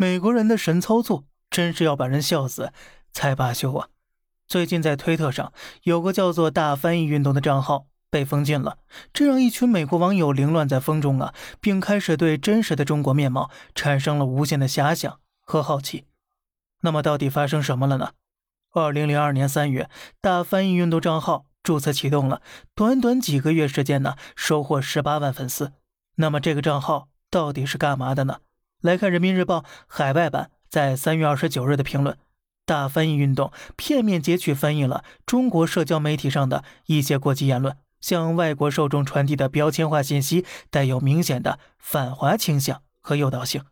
美国人的神操作真是要把人笑死才罢休啊！最近在推特上有个叫做“大翻译运动”的账号被封禁了，这让一群美国网友凌乱在风中啊，并开始对真实的中国面貌产生了无限的遐想和好奇。那么，到底发生什么了呢？二零零二年三月，大翻译运动账号注册启动了，短短几个月时间呢，收获十八万粉丝。那么，这个账号到底是干嘛的呢？来看人民日报海外版在三月二十九日的评论：大翻译运动片面截取翻译了中国社交媒体上的一些过激言论，向外国受众传递的标签化信息带有明显的反华倾向和诱导性。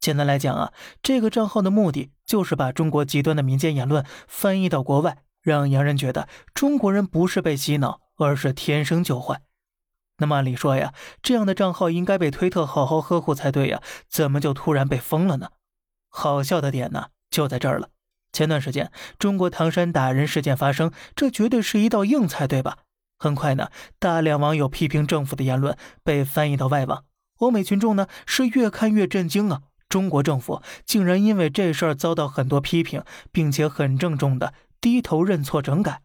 简单来讲啊，这个账号的目的就是把中国极端的民间言论翻译到国外，让洋人觉得中国人不是被洗脑，而是天生就坏。那么按理说呀，这样的账号应该被推特好好呵护才对呀，怎么就突然被封了呢？好笑的点呢就在这儿了。前段时间中国唐山打人事件发生，这绝对是一道硬菜，对吧？很快呢，大量网友批评政府的言论被翻译到外网，欧美群众呢是越看越震惊啊！中国政府竟然因为这事儿遭到很多批评，并且很郑重的低头认错整改。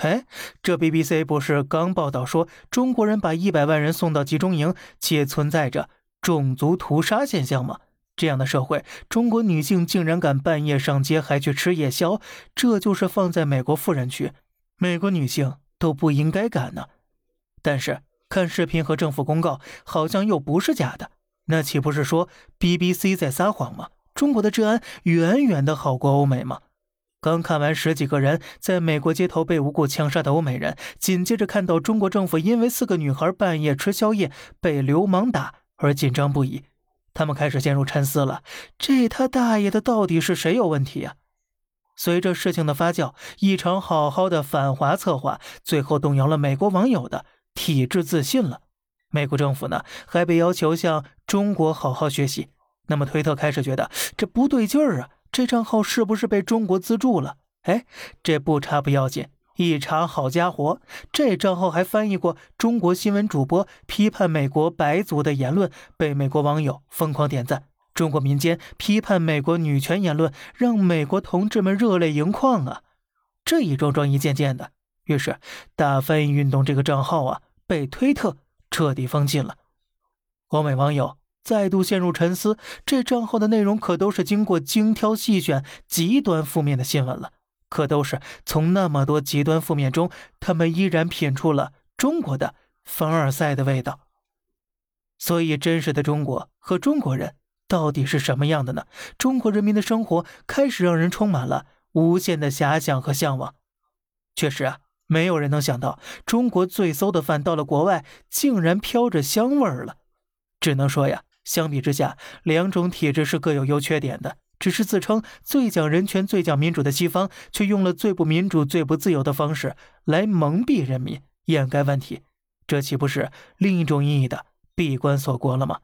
哎，这 BBC 不是刚报道说中国人把一百万人送到集中营，且存在着种族屠杀现象吗？这样的社会，中国女性竟然敢半夜上街还去吃夜宵，这就是放在美国富人区，美国女性都不应该敢呢。但是看视频和政府公告，好像又不是假的，那岂不是说 BBC 在撒谎吗？中国的治安远远的好过欧美吗？刚看完十几个人在美国街头被无故枪杀的欧美人，紧接着看到中国政府因为四个女孩半夜吃宵夜被流氓打而紧张不已，他们开始陷入沉思了：这他大爷的到底是谁有问题呀？随着事情的发酵，一场好好的反华策划，最后动摇了美国网友的体制自信了。美国政府呢，还被要求向中国好好学习。那么推特开始觉得这不对劲儿啊。这账号是不是被中国资助了？哎，这不查不要紧，一查，好家伙，这账号还翻译过中国新闻主播批判美国白族的言论，被美国网友疯狂点赞。中国民间批判美国女权言论，让美国同志们热泪盈眶啊！这一桩桩一件件的，于是大翻译运动这个账号啊，被推特彻底封禁了。欧美网友。再度陷入沉思，这账号的内容可都是经过精挑细选、极端负面的新闻了，可都是从那么多极端负面中，他们依然品出了中国的凡尔赛的味道。所以，真实的中国和中国人到底是什么样的呢？中国人民的生活开始让人充满了无限的遐想和向往。确实啊，没有人能想到，中国最馊的饭到了国外，竟然飘着香味儿了。只能说呀。相比之下，两种体制是各有优缺点的。只是自称最讲人权、最讲民主的西方，却用了最不民主、最不自由的方式来蒙蔽人民、掩盖问题，这岂不是另一种意义的闭关锁国了吗？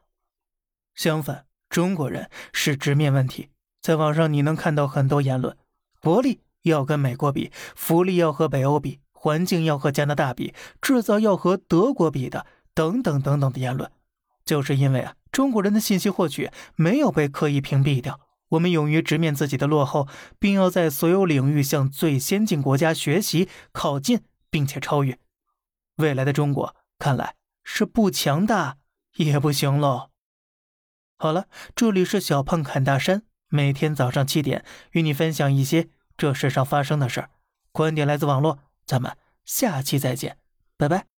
相反，中国人是直面问题。在网上你能看到很多言论：国力要跟美国比，福利要和北欧比，环境要和加拿大比，制造要和德国比的，等等等等的言论，就是因为啊。中国人的信息获取没有被刻意屏蔽掉，我们勇于直面自己的落后，并要在所有领域向最先进国家学习、靠近，并且超越。未来的中国看来是不强大也不行喽。好了，这里是小胖侃大山，每天早上七点与你分享一些这世上发生的事儿，观点来自网络，咱们下期再见，拜拜。